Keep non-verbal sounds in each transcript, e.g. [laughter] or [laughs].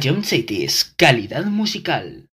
John Cities, calidad musical.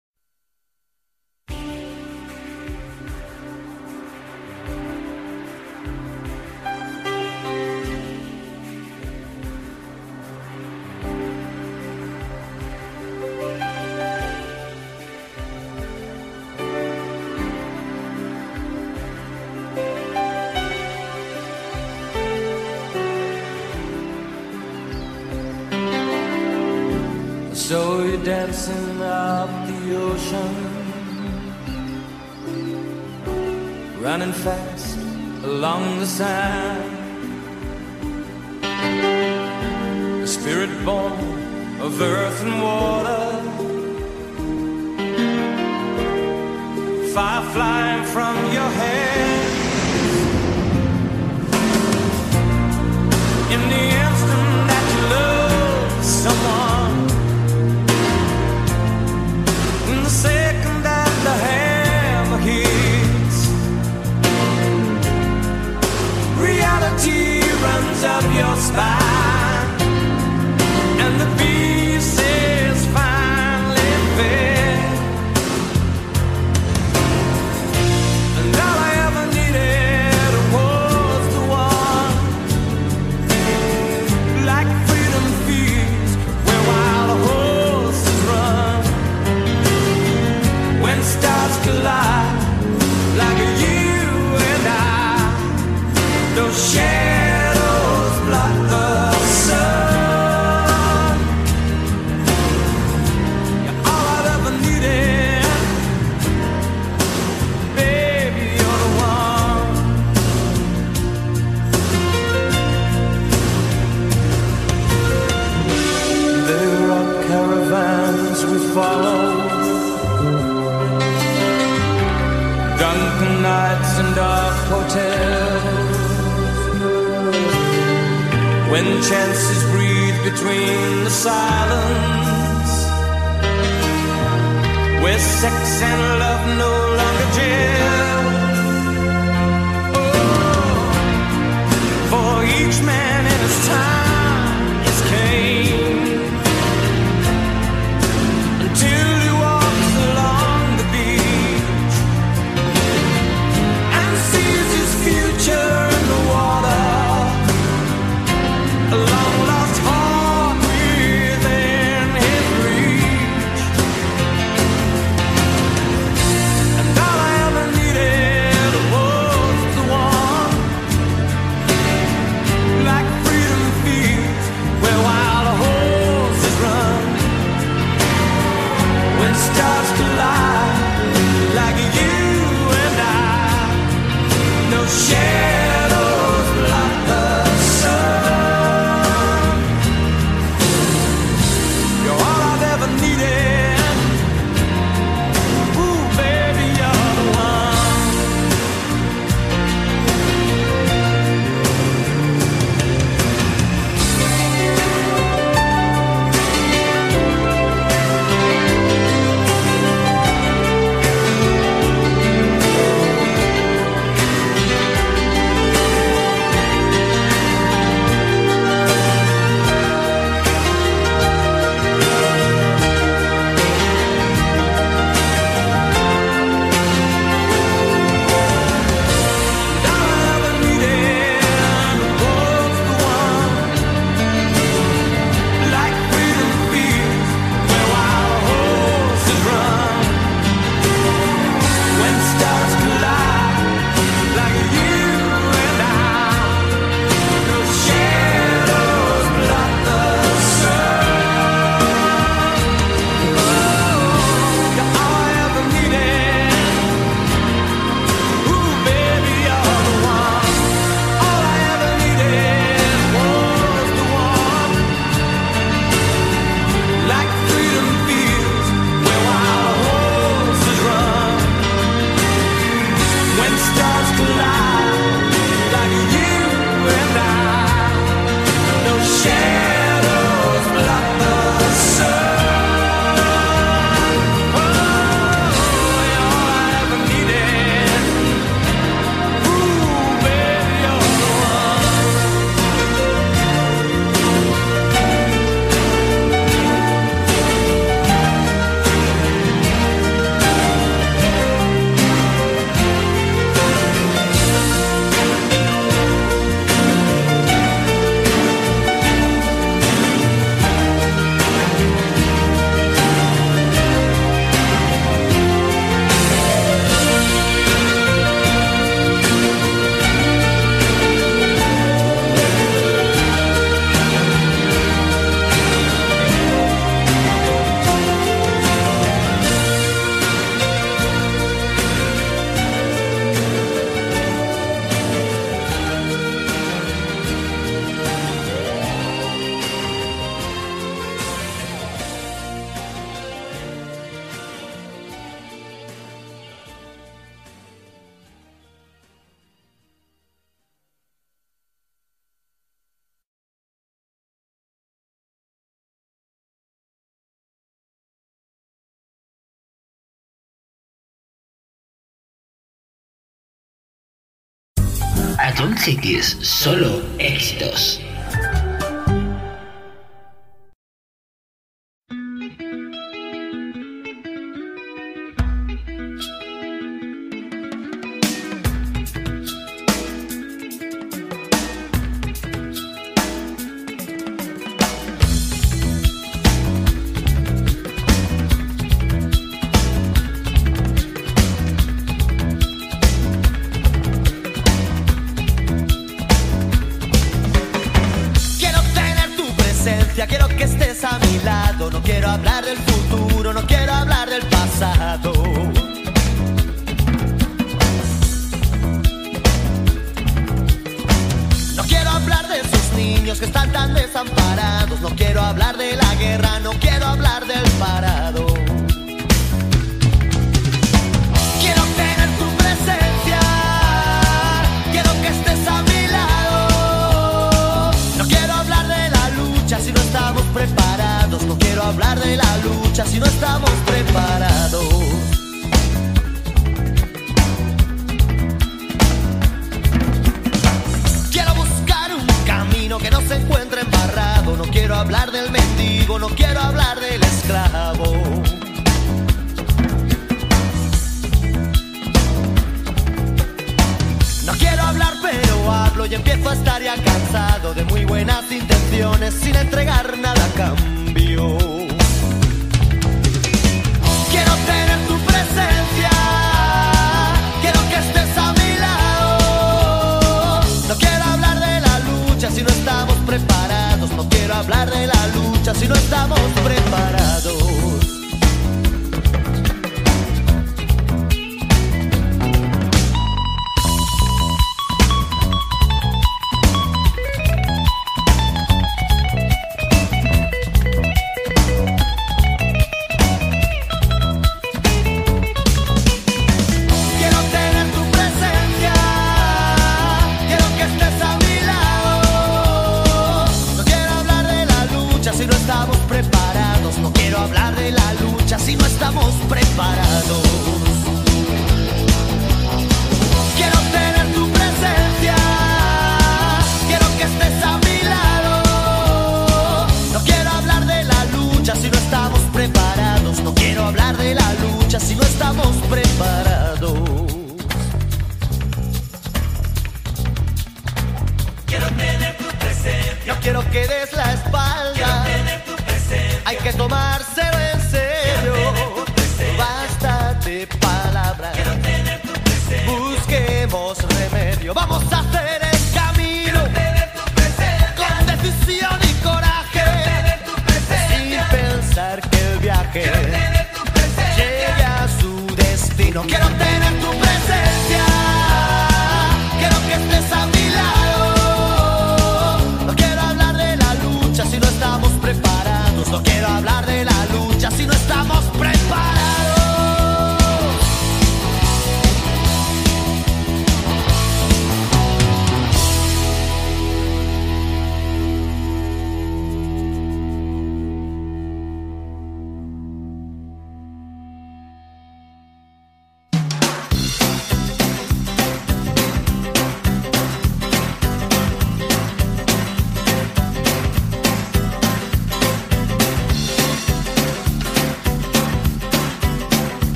A John Cities, solo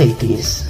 aceitem isso.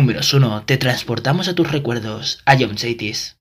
números 1 te transportamos a tus recuerdos, a Jones 80s.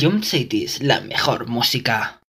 Ion Cities, la mejor música.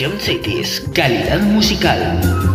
John Cities, calidad musical.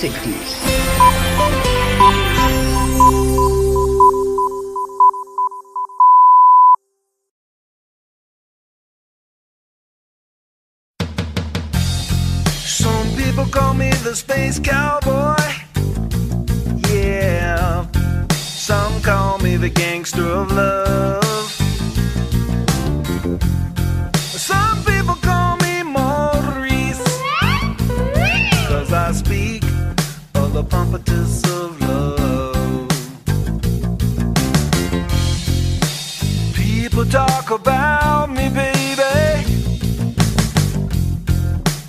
Some people call me the space cowboy. Yeah. Some call me the gangster of love. incompetence of love. People talk about me, baby.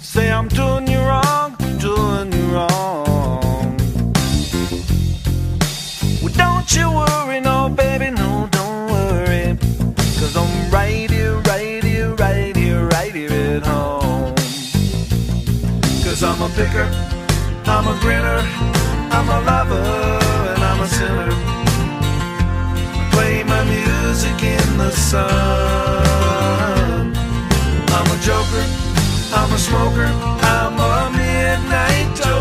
Say I'm doing you wrong, doing you wrong. Well, don't you worry, no, baby, no, don't worry. Cause I'm right here, right here, right here, right here at home. I'm a picker. I'm a grinner. I'm a lover and I'm a sinner. I play my music in the sun. I'm a joker, I'm a smoker, I'm a midnight toker.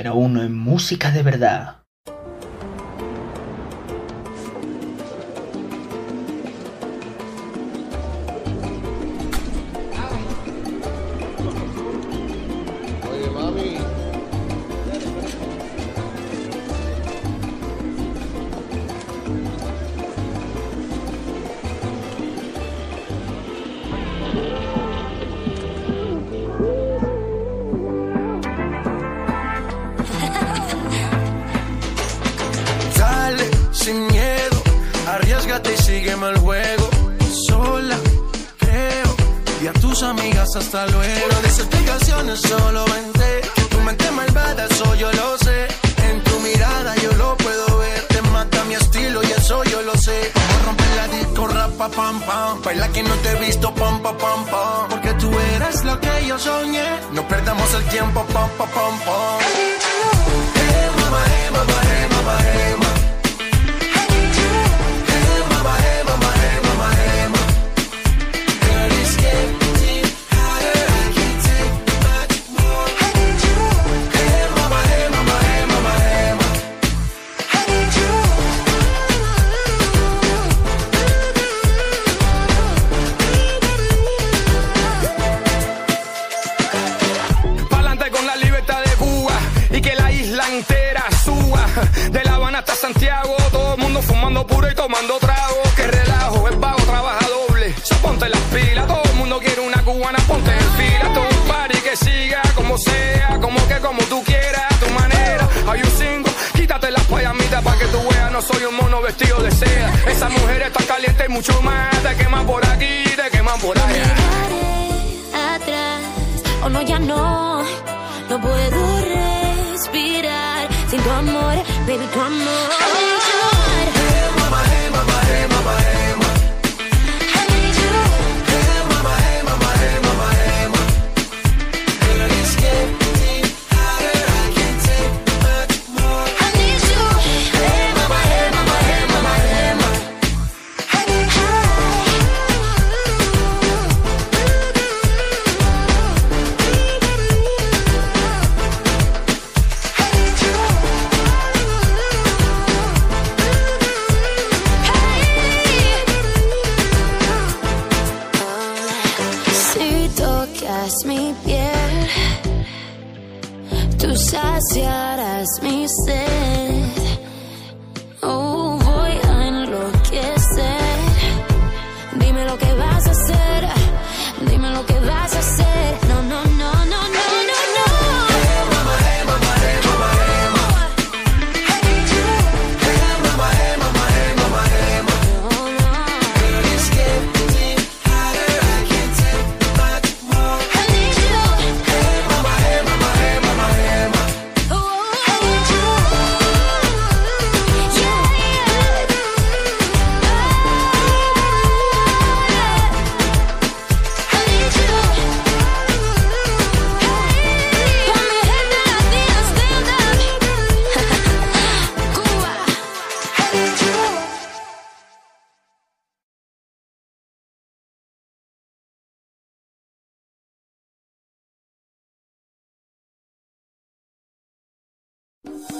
número uno en música de verdad. hasta luego.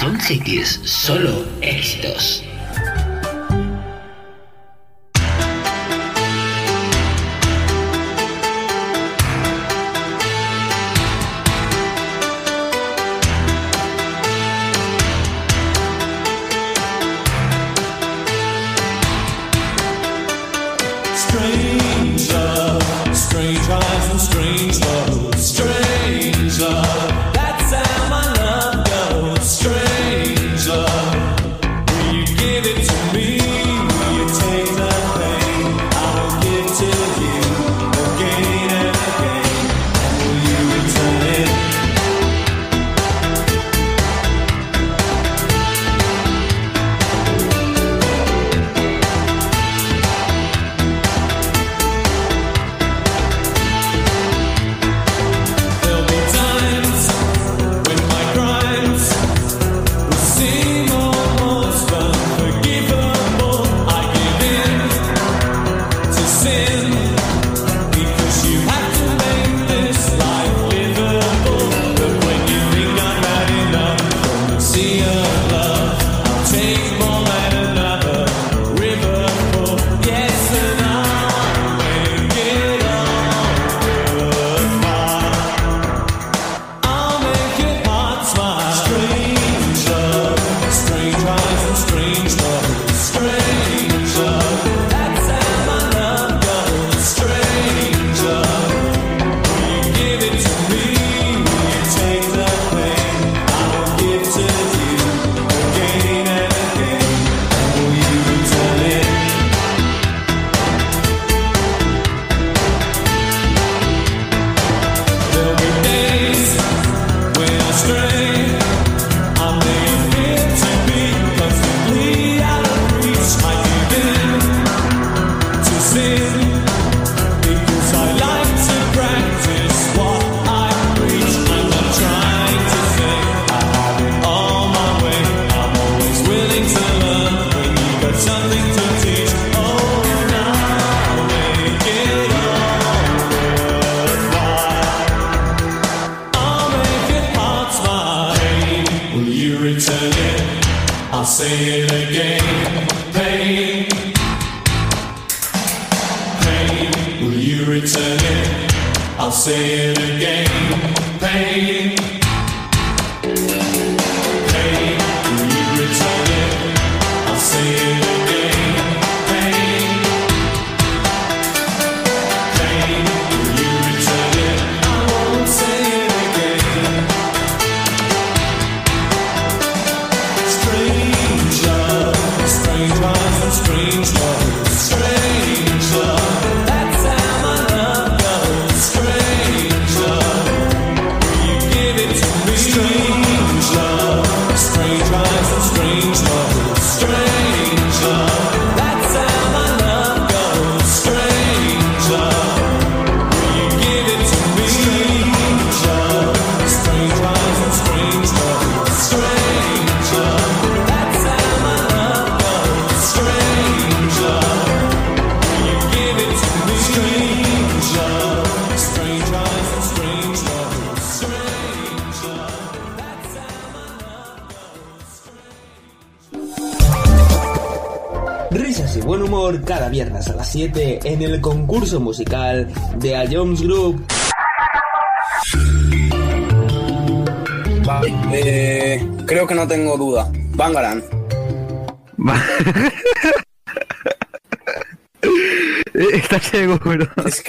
Adult Cities, solo éxitos.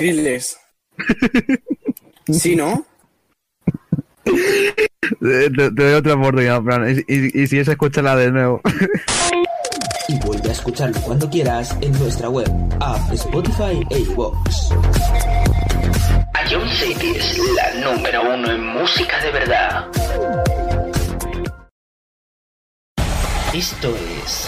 Skrillex. ¿Sí, no? Te, doy otra oportunidad, Fran. Y, y, si es, escúchala de nuevo. y vuelve a escucharlo cuando quieras en nuestra web, app, Spotify e iVoox. Ion City es la número uno en música de verdad. Esto es...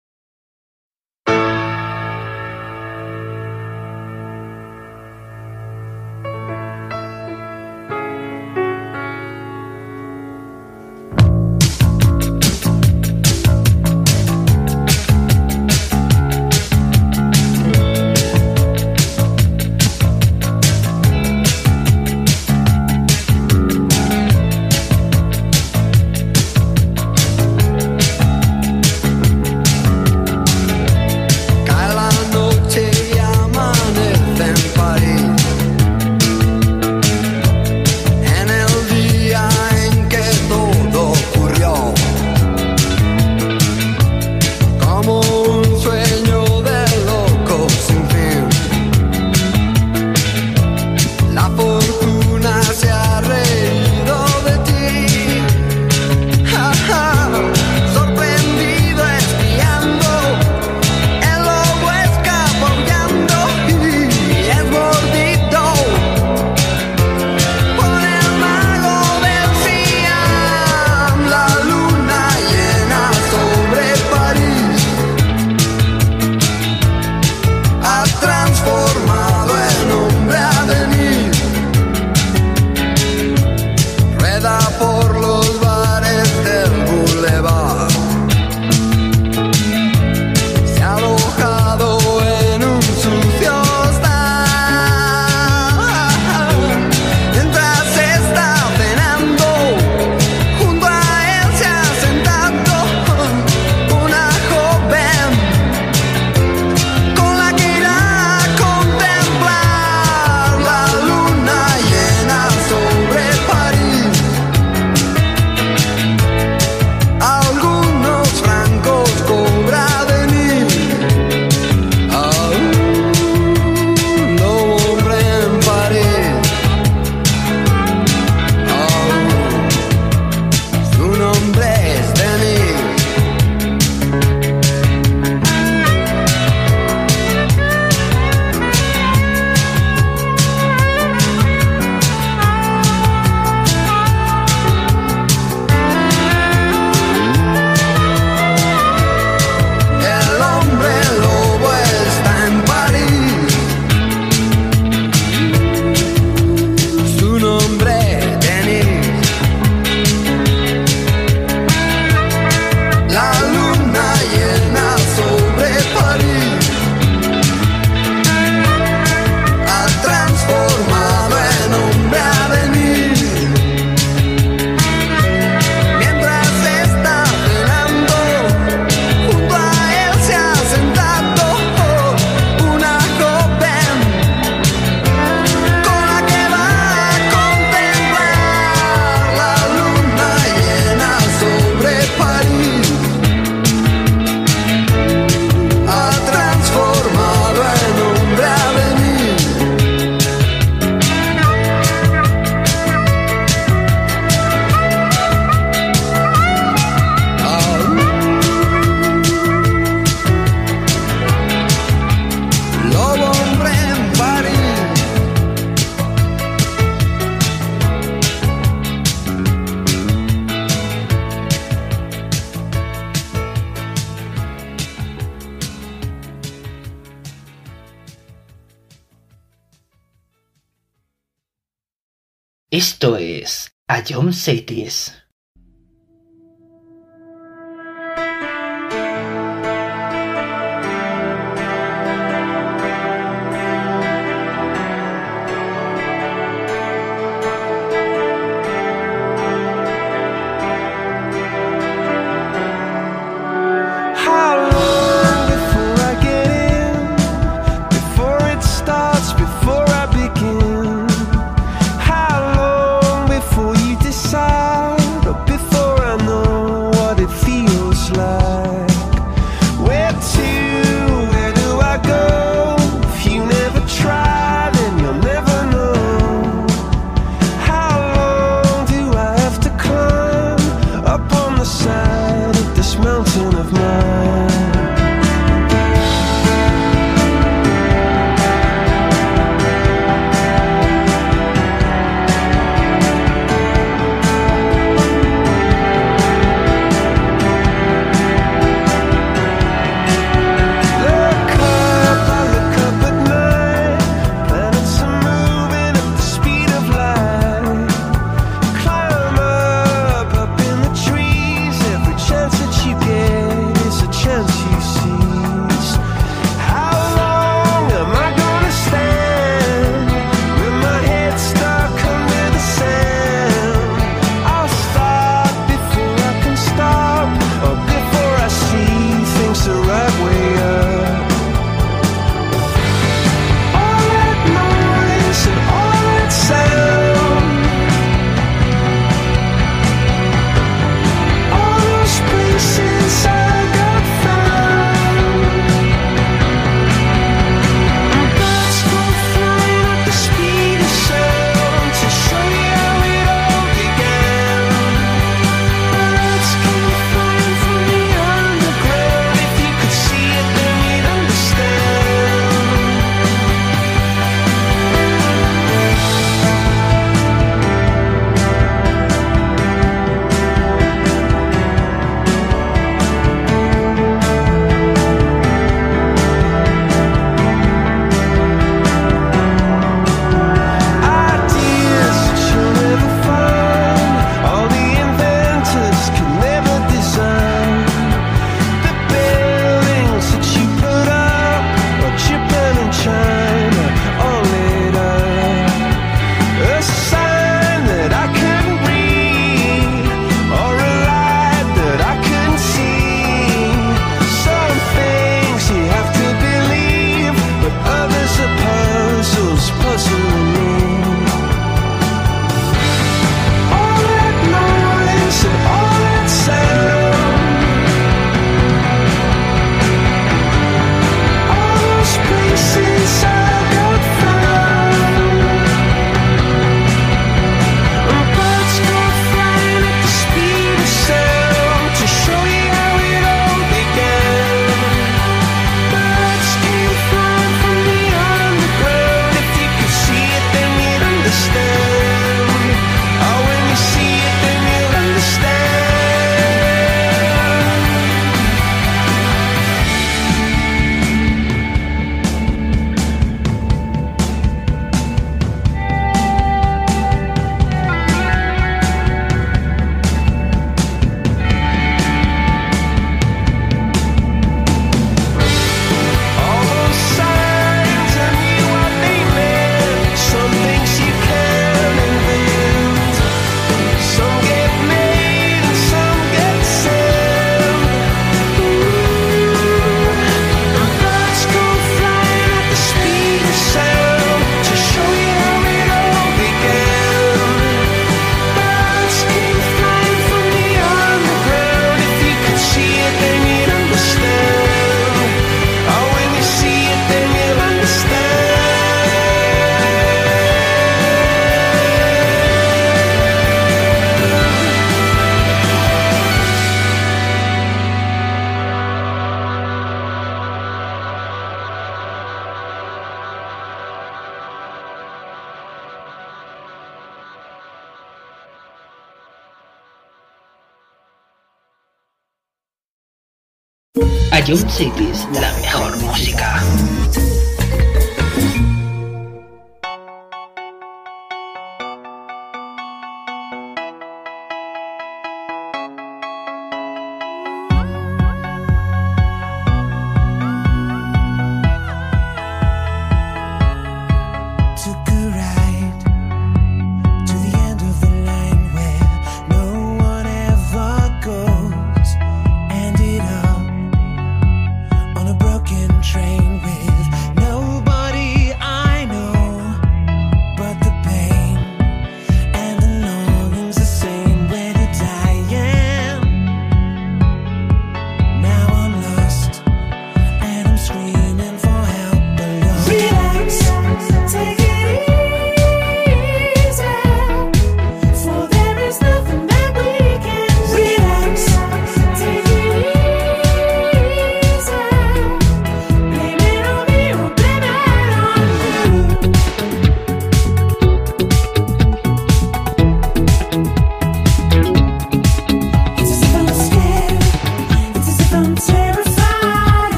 A John Cities, la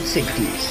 1960s.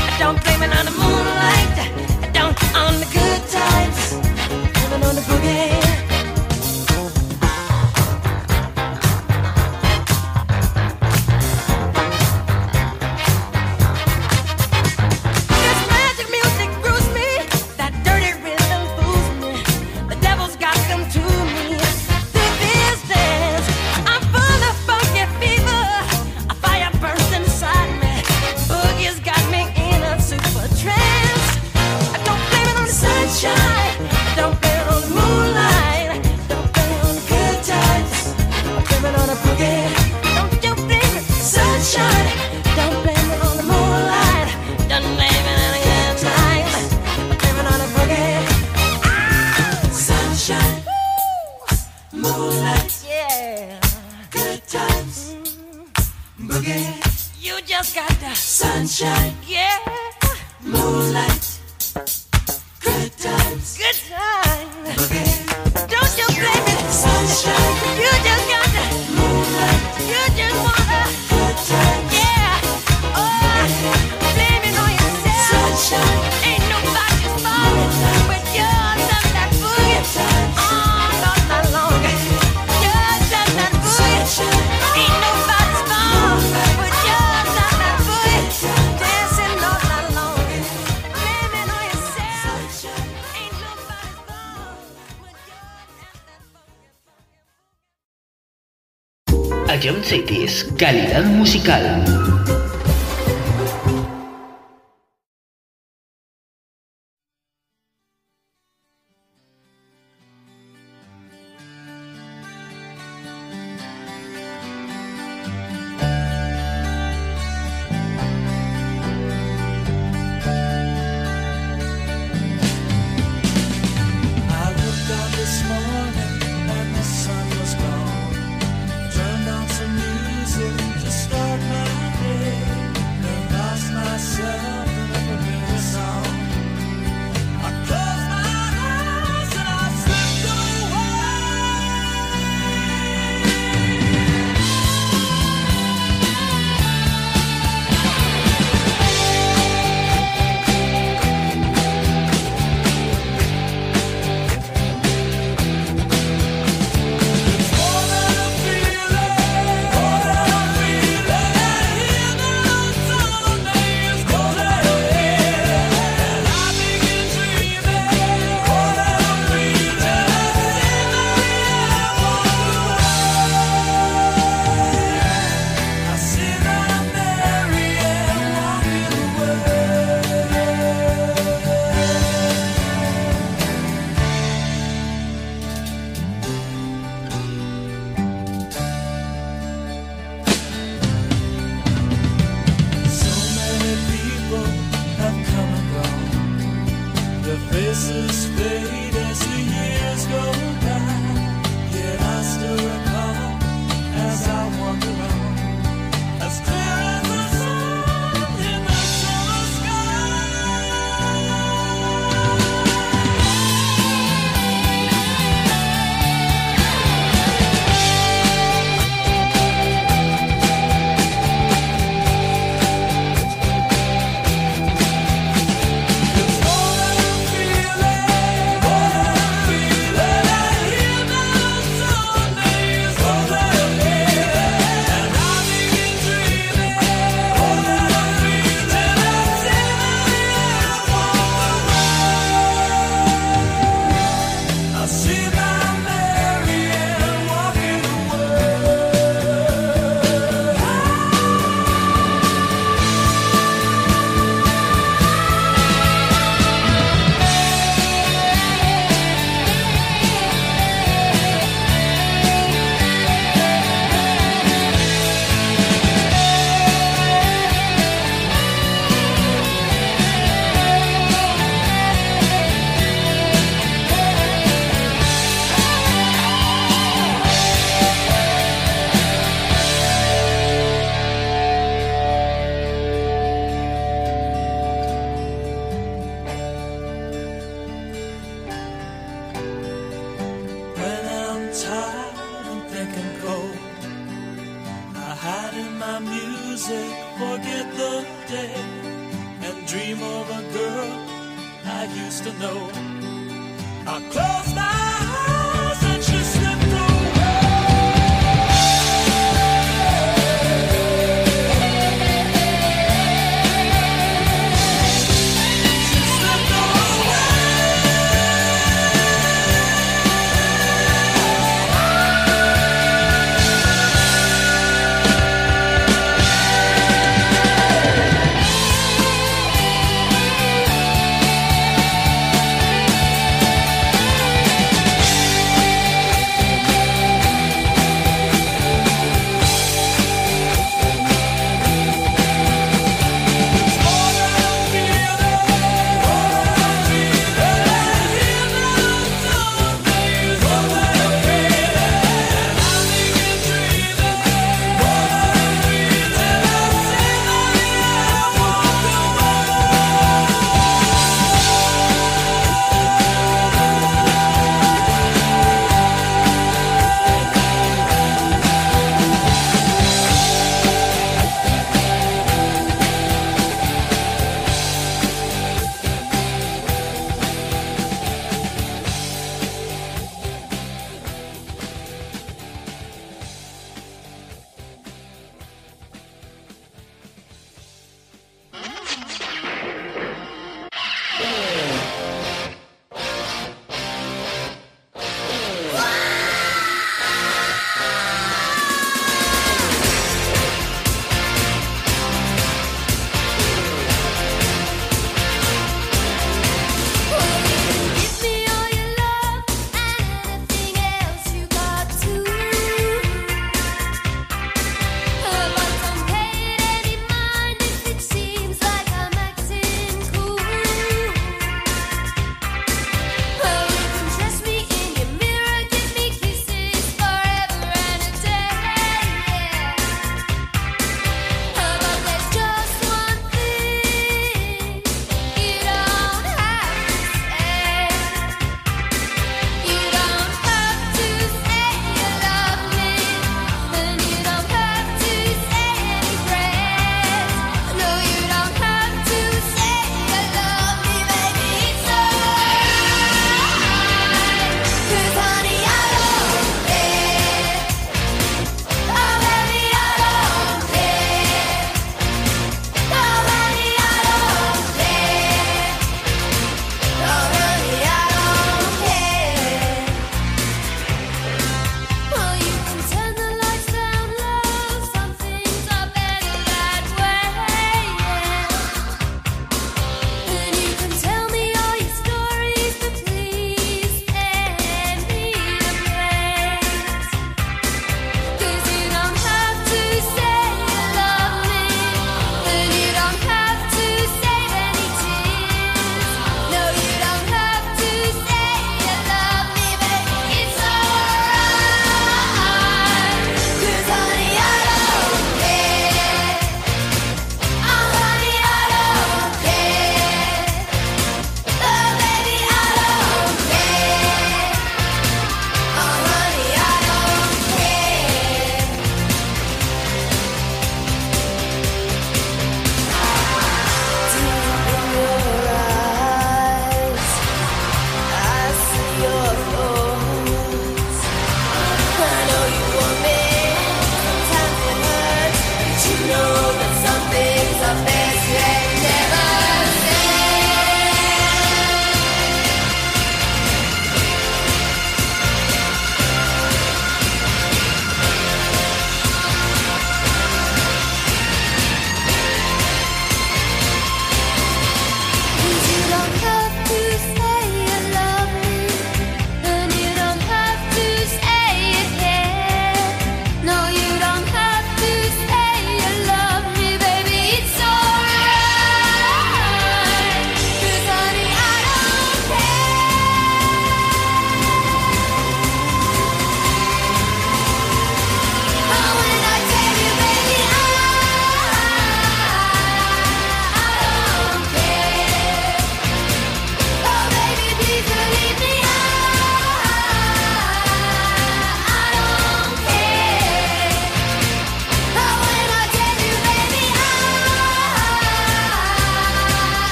Calidad musical.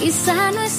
Quizá no es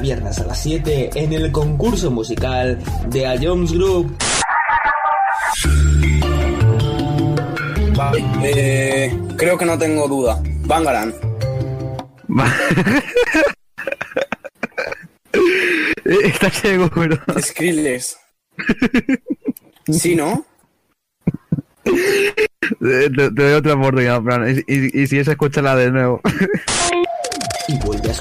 viernes a las 7 en el concurso musical de A Jones Group. Eh, creo que no tengo duda. Bangaran. [laughs] Estás ciego, pero. Skrillex. ¿Sí, no? Te, doy otra oportunidad, Fran. Y, y, y si es, escúchala de nuevo. [laughs]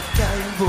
Macaembu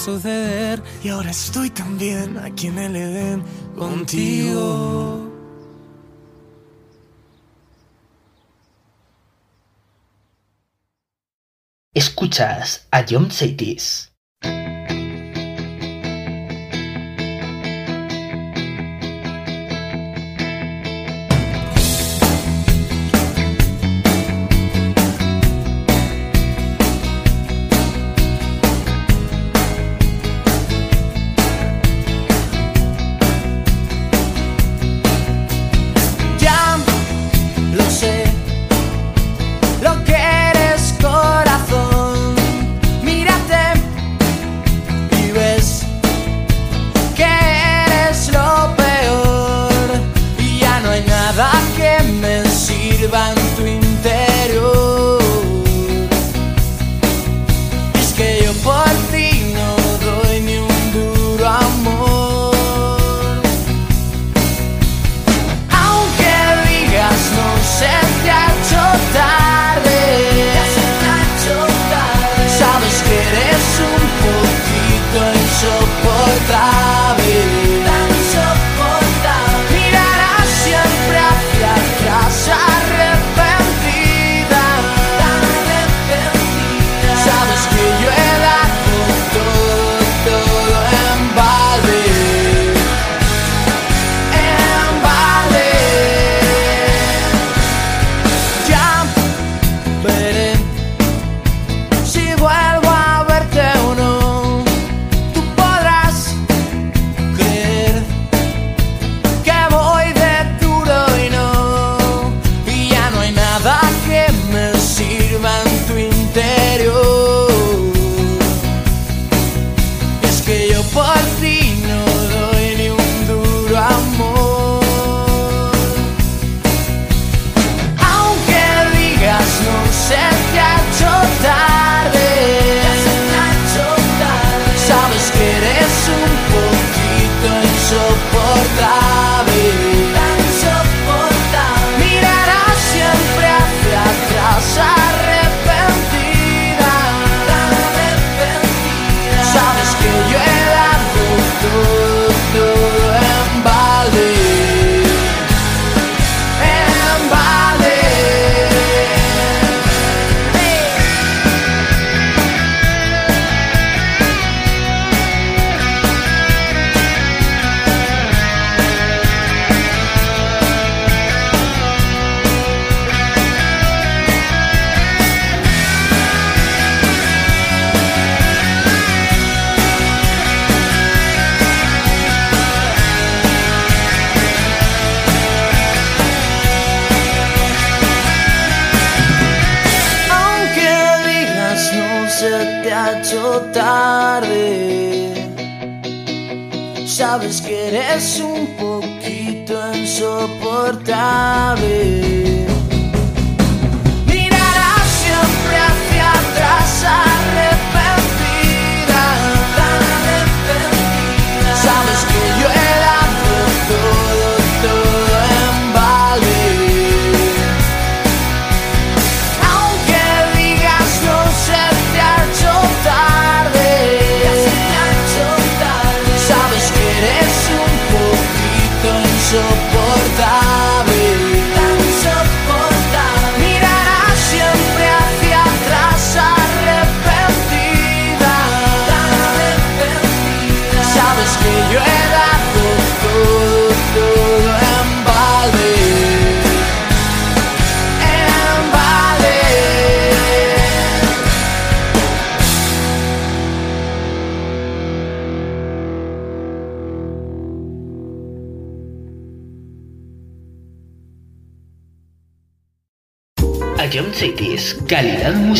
suceder. Y ahora estoy también aquí en el Edén contigo. Escuchas a John Saitis.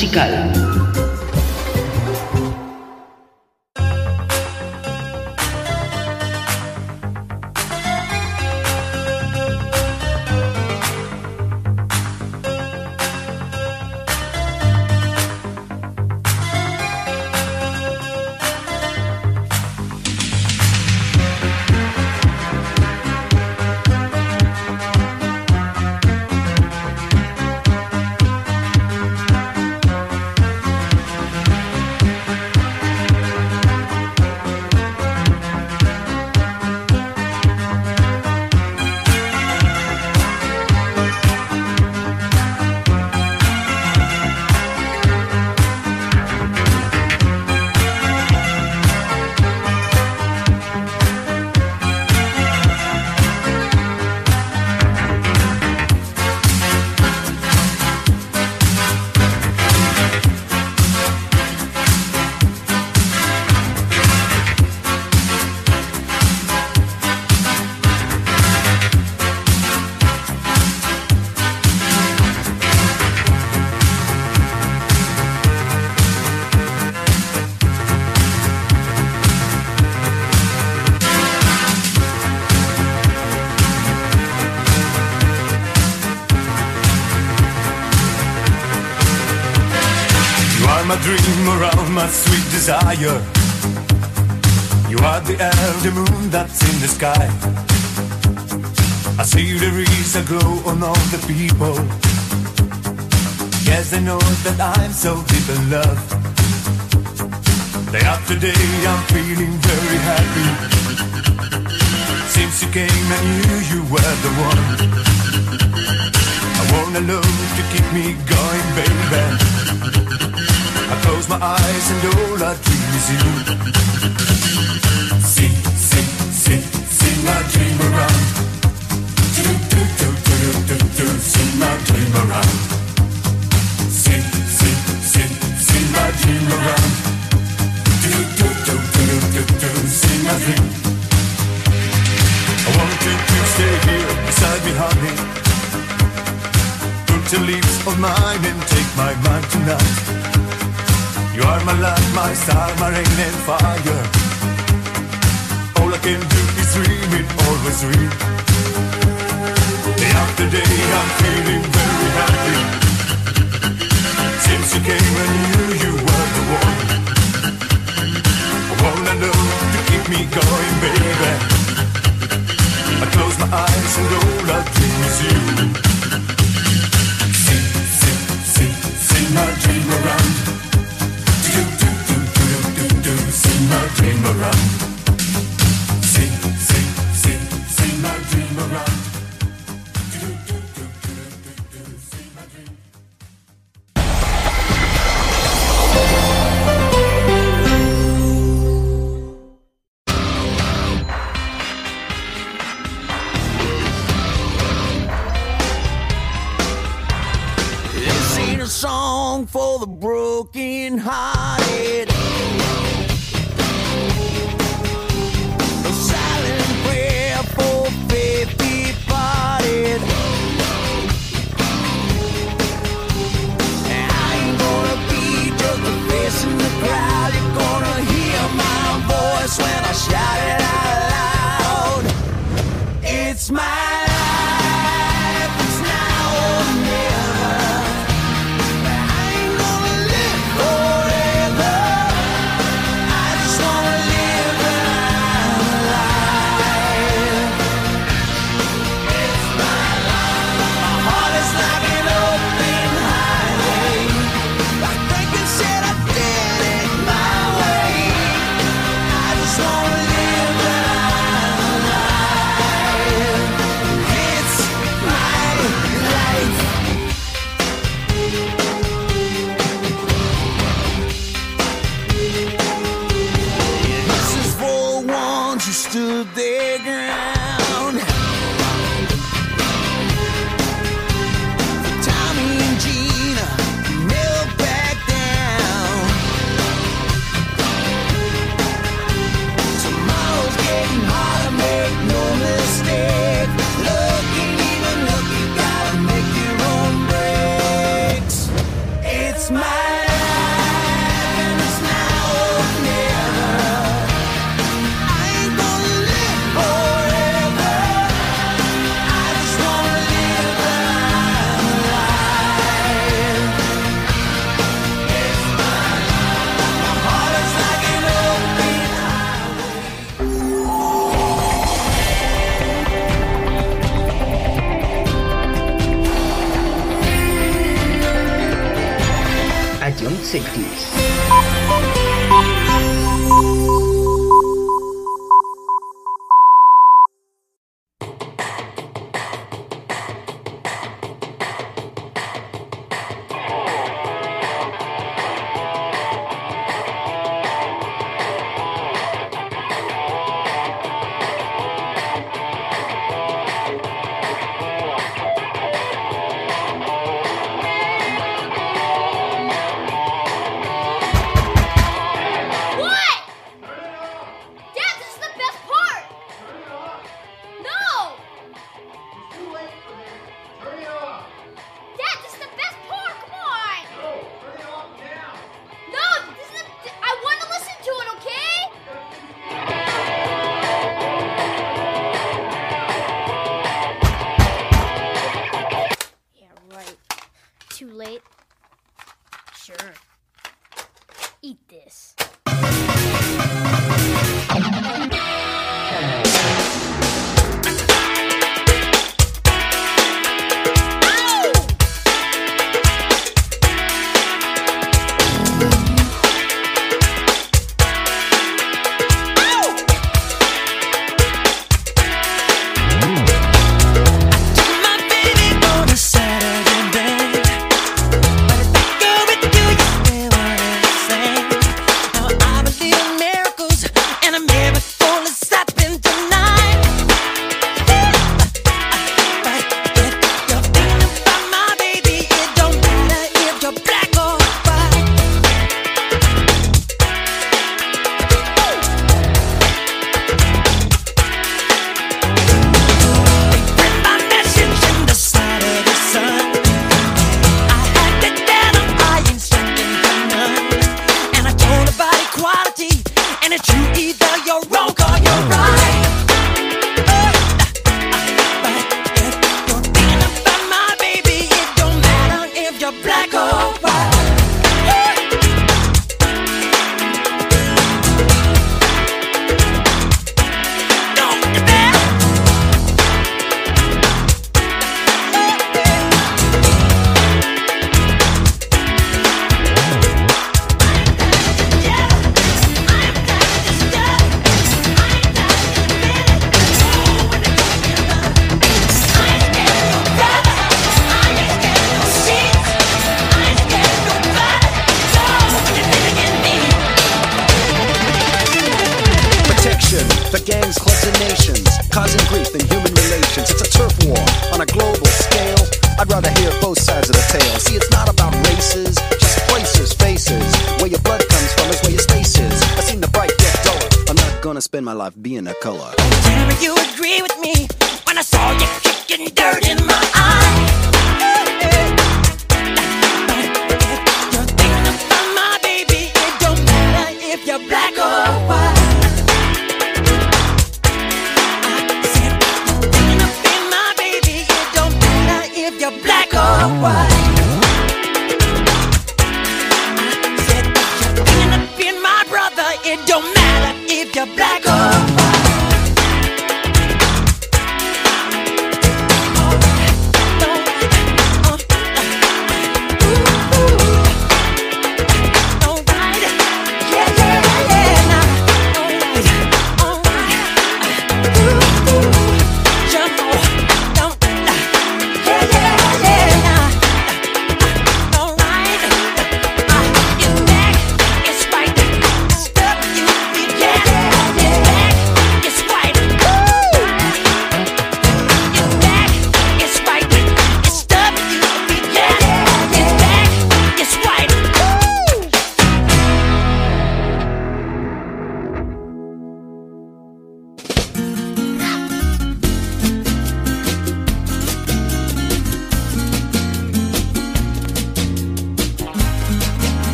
Musical. Desire. You are the elder moon that's in the sky. I see the rays that glow on all the people. Yes, I know that I'm so deep in love. Day after day, I'm feeling very happy. Since you came, I knew you were the one. I wanna love to keep me going, baby. I close my eyes and all I dream is you. See, see, see, see my dream around. Do, do, do, do, do, do, do, see my dream around. See, see, see, see my dream around. Do, do, do, do, do, do, do, my dream. I want you to stay here beside me, honey. Put your lips on mine and take my mind tonight. You my light, my star, my rain and fire. All I can do is dream it, always dream. Day after day, I'm feeling very happy. Since you came, I knew you were the one. I wanna know to keep me going, baby. I close my eyes and all I dream is you. See, see, see, see my dream around. Cities. What?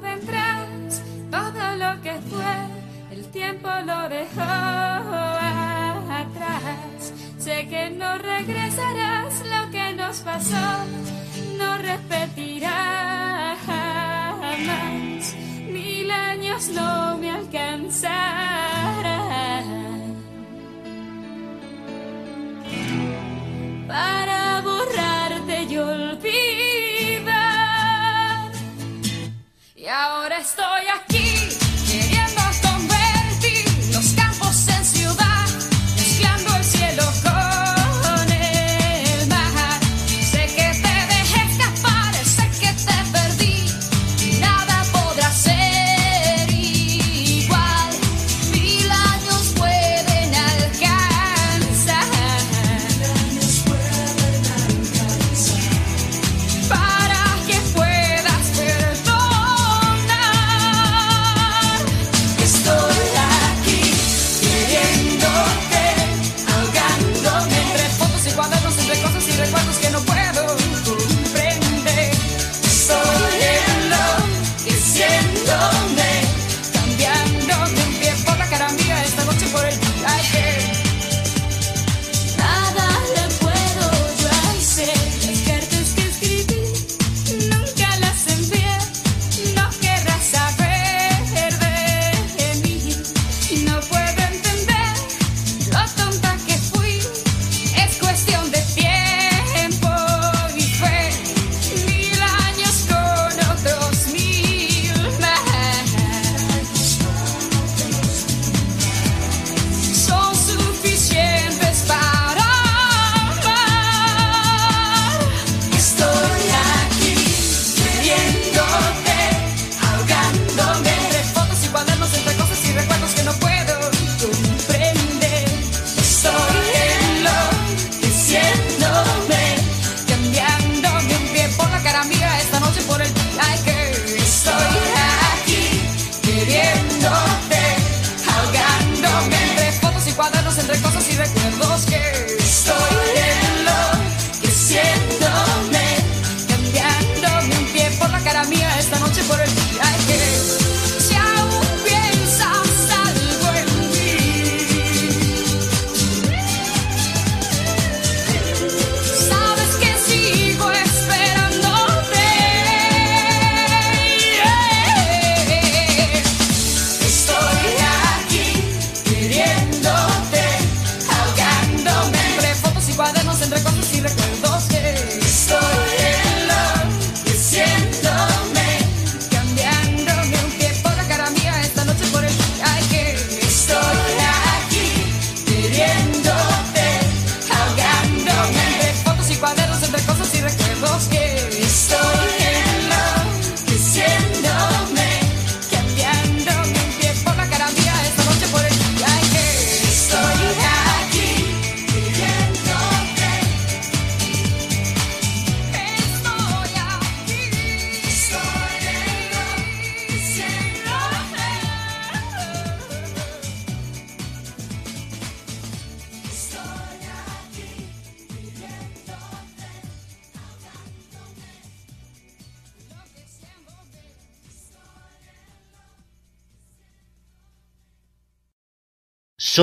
vendrás, todo lo que fue, el tiempo lo dejó atrás. Sé que no regresarás lo que nos pasó, no repetirás jamás. Mil años no me alcanzarán para borrar. Estou aqui.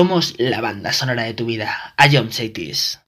Somos la banda sonora de tu vida. A John Cities.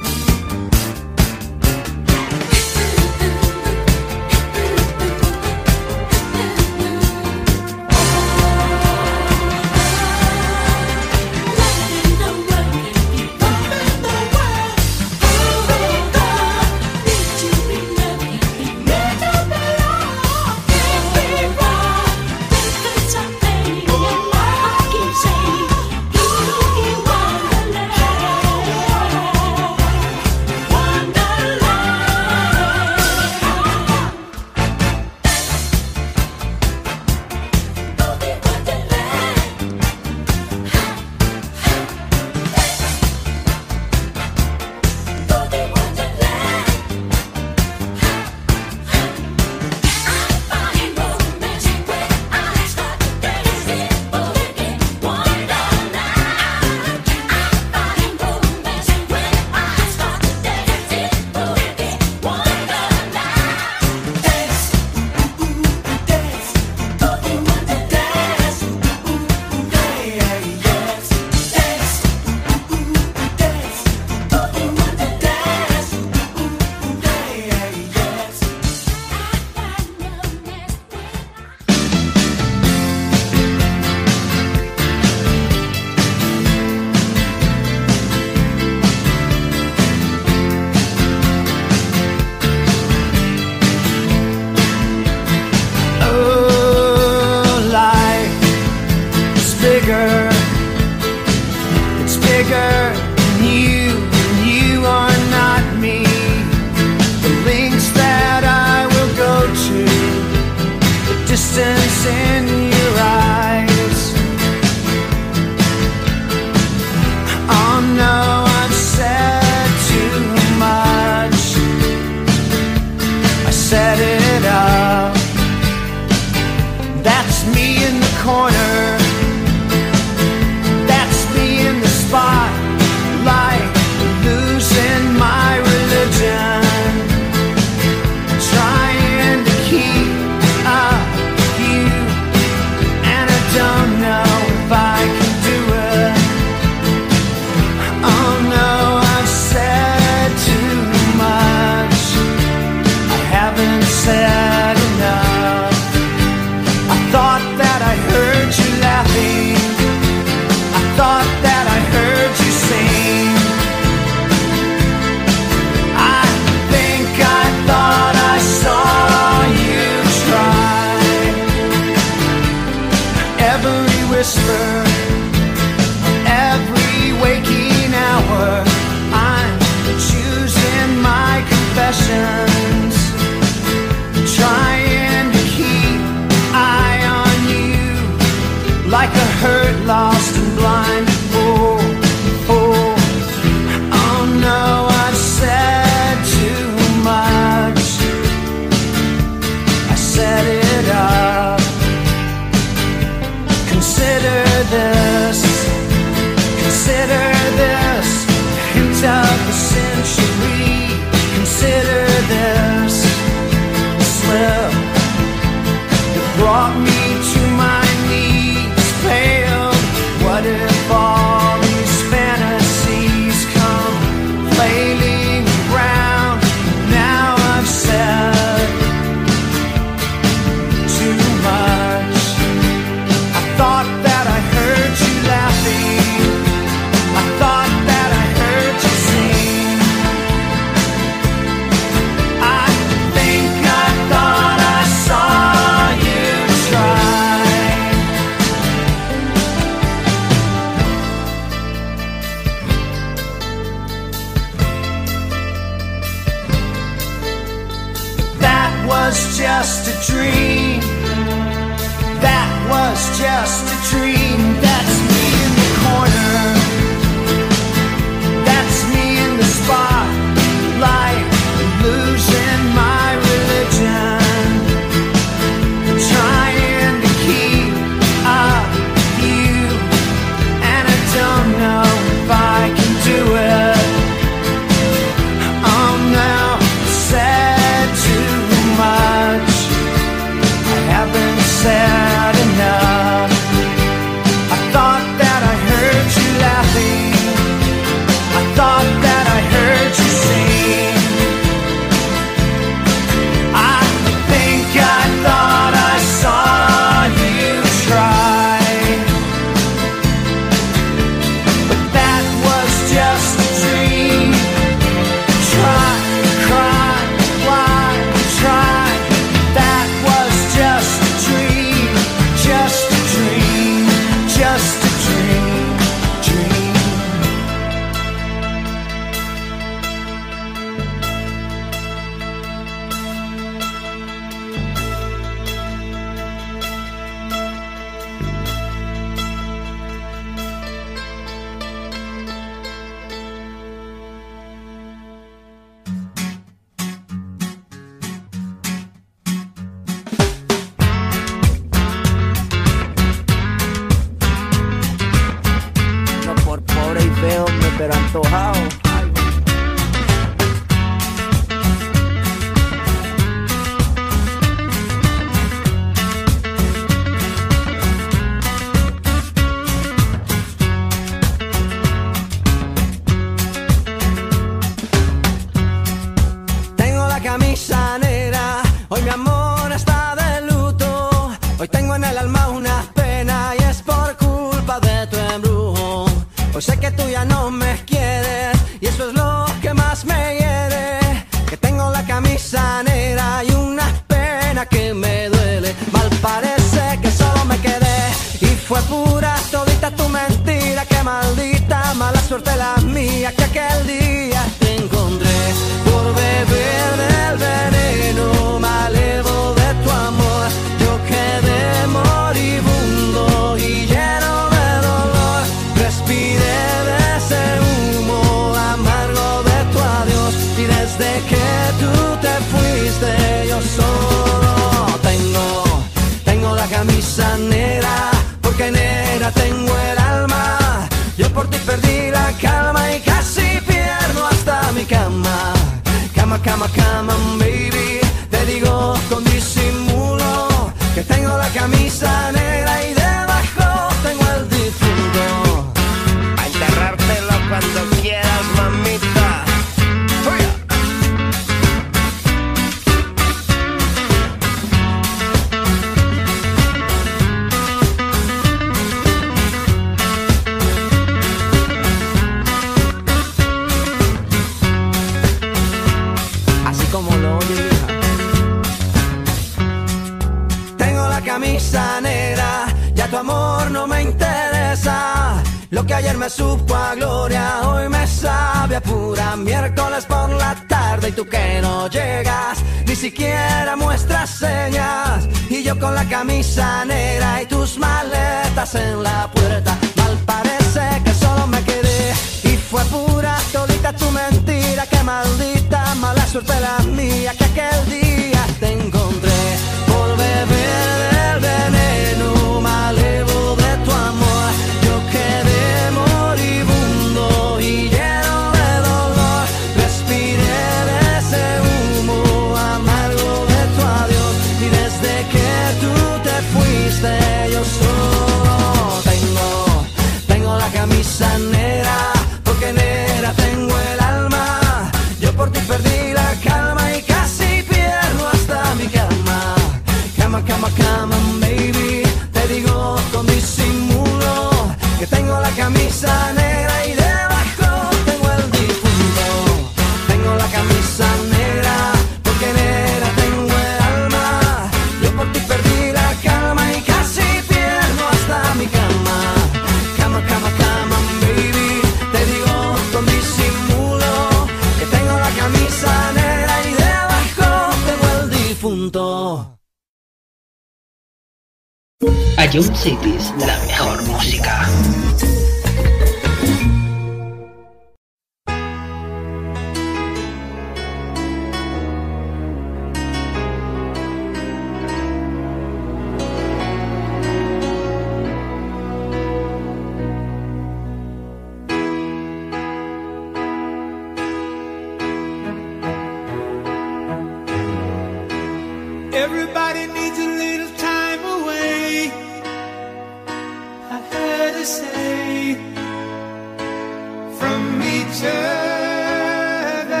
each other.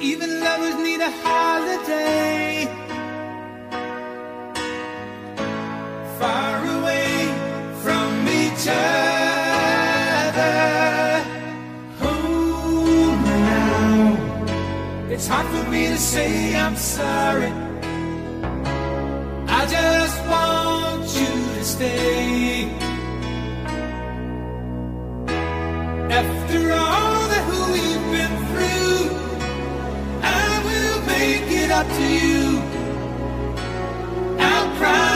Even lovers need a holiday. Far away from each other. It's hard for me to say I'm sorry. I just want you to stay. to you. I'll cry.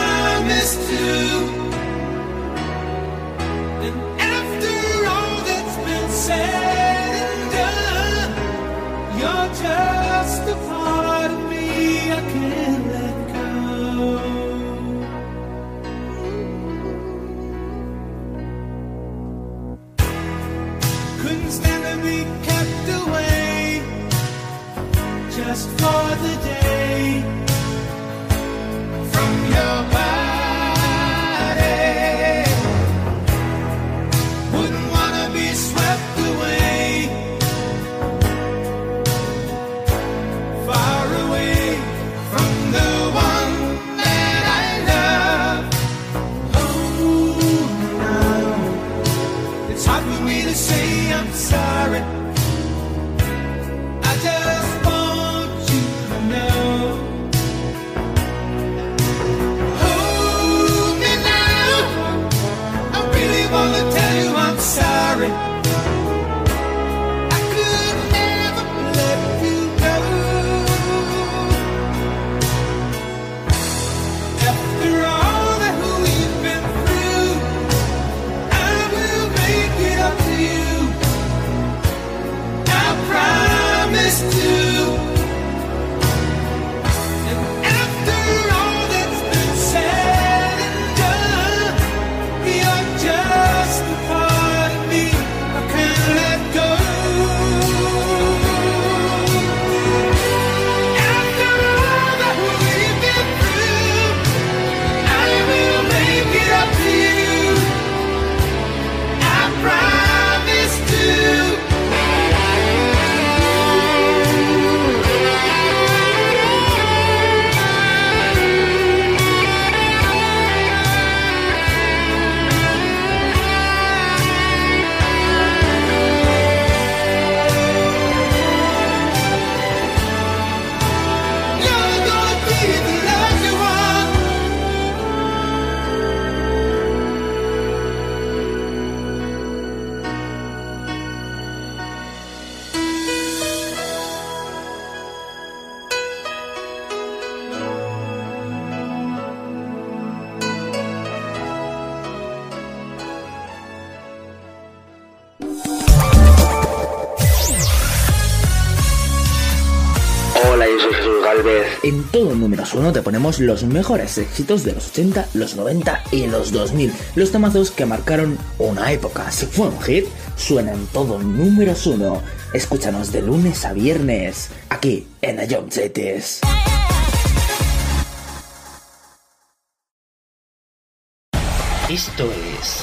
en todo números 1 te ponemos los mejores éxitos de los 80, los 90 y los 2000. Los temazos que marcaron una época. Si fue un hit, suena en todo números 1. Escúchanos de lunes a viernes, aquí en The Young Cities. Esto es...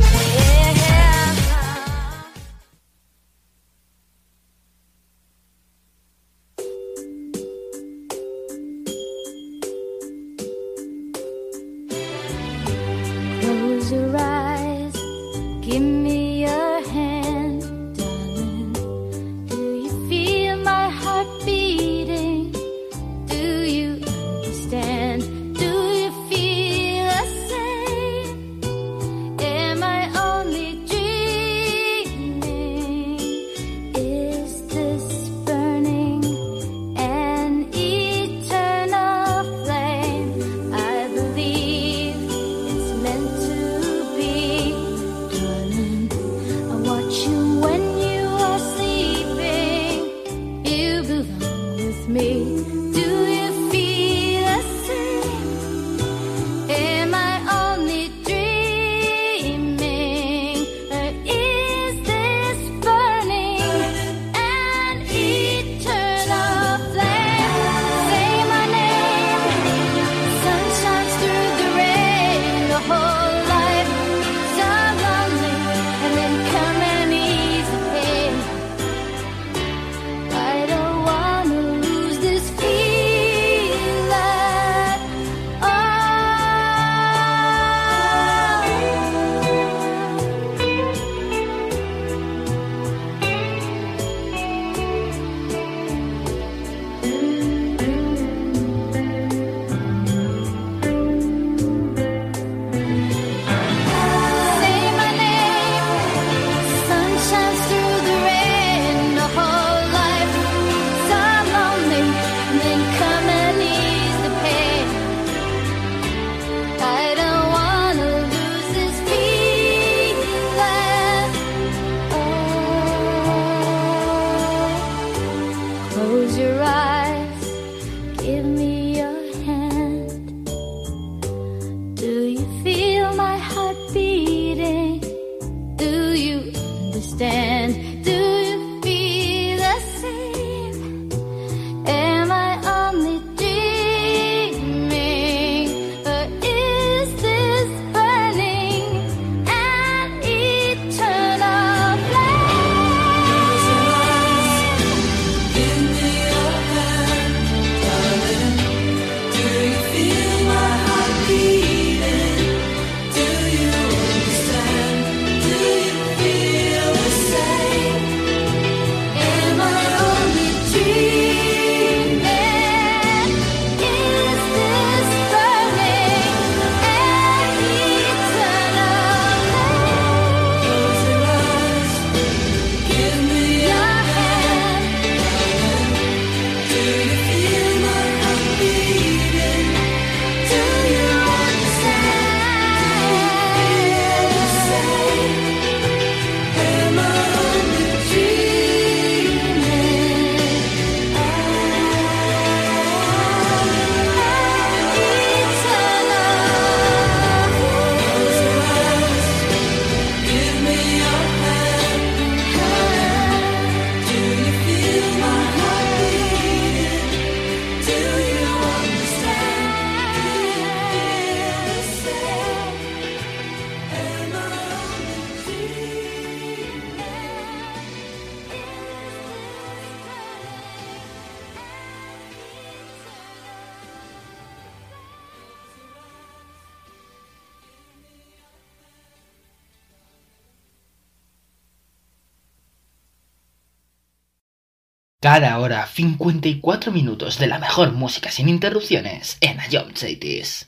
Cada hora 54 minutos de la mejor música sin interrupciones en Ayom Cities.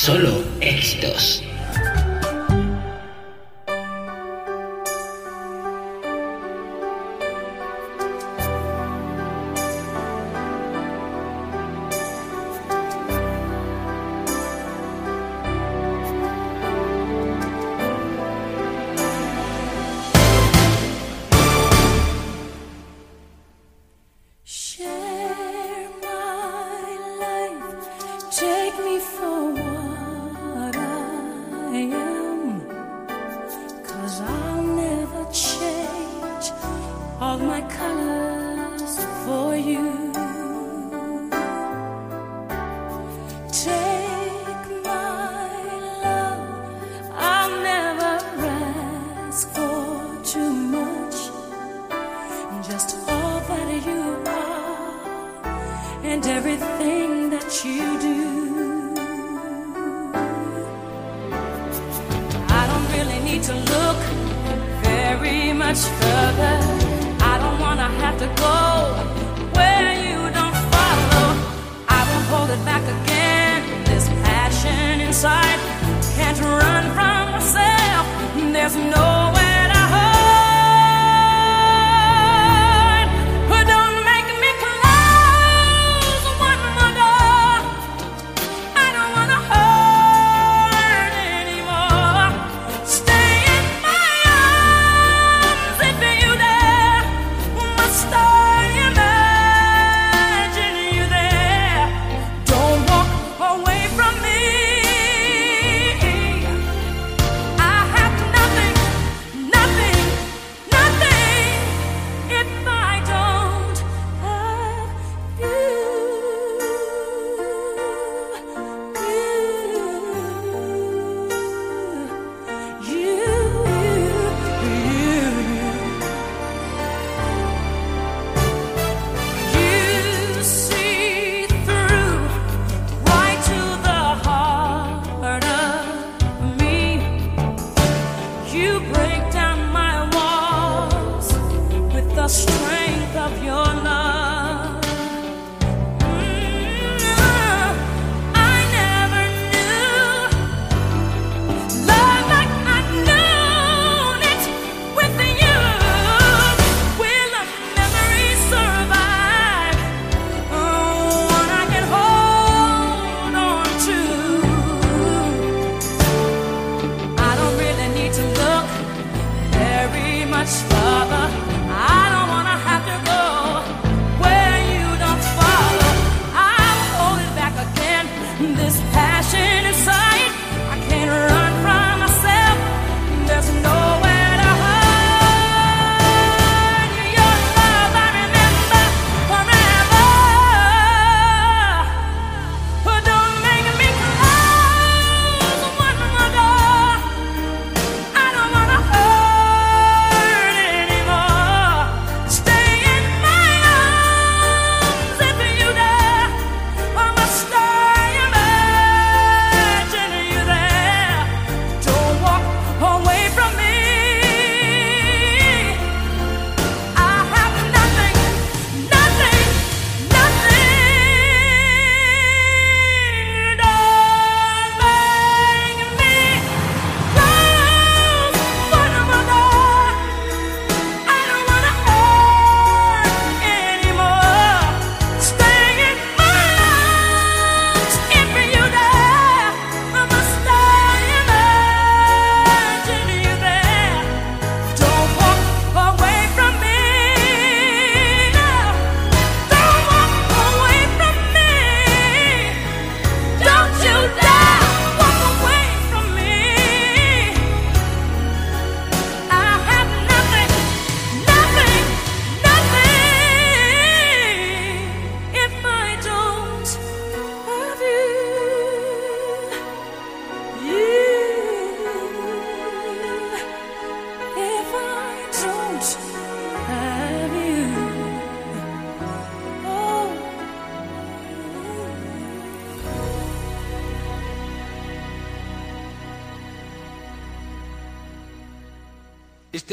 Solo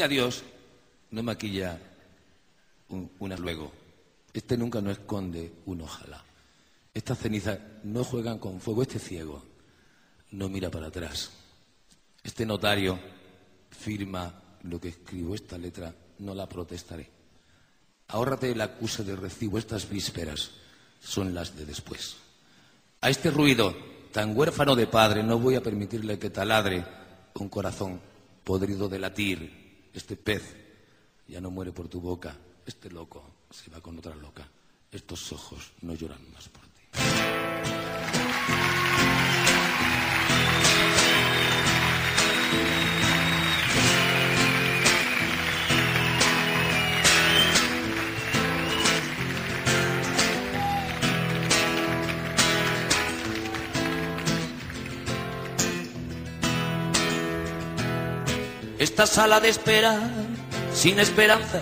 Adiós no maquilla un, un luego. Este nunca no esconde un ojalá. Estas cenizas no juegan con fuego. Este ciego no mira para atrás. Este notario firma lo que escribo. Esta letra no la protestaré. Ahórrate el acuse de recibo. Estas vísperas son las de después. A este ruido tan huérfano de padre no voy a permitirle que taladre un corazón podrido de latir. Este pez ya no muere por tu boca. Este loco se va con otra loca. Estos ojos no lloran más por ti. Esta sala de espera sin esperanza.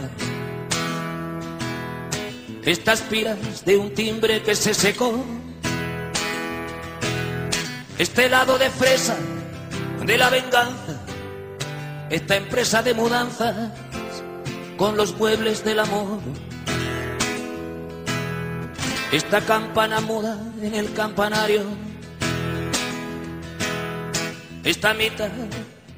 Estas piras de un timbre que se secó. Este helado de fresa de la venganza. Esta empresa de mudanzas con los muebles del amor. Esta campana muda en el campanario. Esta mitad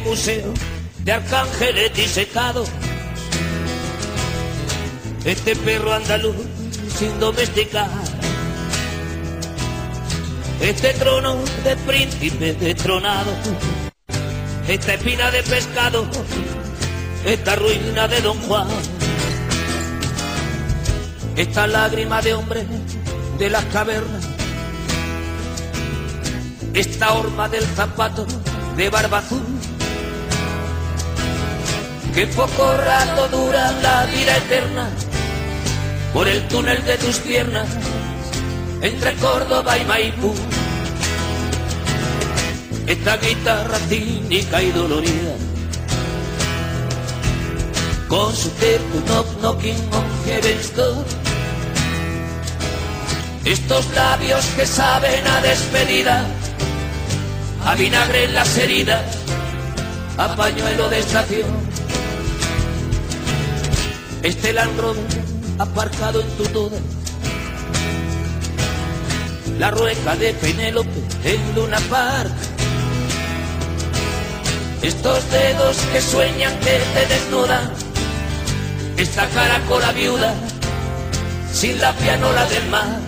Museo de arcángeles disecados. Este perro andaluz sin domesticar. Este trono de príncipe destronado. Esta espina de pescado. Esta ruina de Don Juan. Esta lágrima de hombre de las cavernas. Esta horma del zapato de barba azul. Que poco rato dura la vida eterna por el túnel de tus piernas entre Córdoba y Maipú. Esta guitarra cínica y dolorida con su tempo knock knocking on heaven's door. Estos labios que saben a despedida, a vinagre en las heridas, a pañuelo de estación. Este Land Rover aparcado en tu toda, la rueca de Penélope en Luna Park. Estos dedos que sueñan que te desnudan, esta caracola viuda sin la pianola del mar.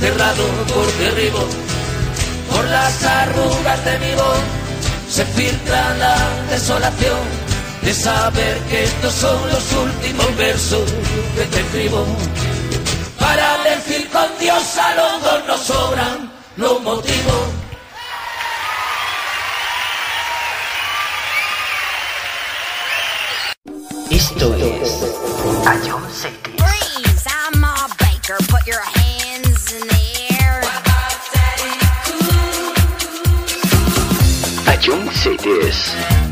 cerrado por derribo, por las arrugas de mi voz, se filtra la desolación de saber que estos son los últimos versos que te escribo. Para decir con Dios a los dos nos sobran los motivos. Esto es City. Freeze! I'm Ma Baker. Put your hands in the air. Ion Cities.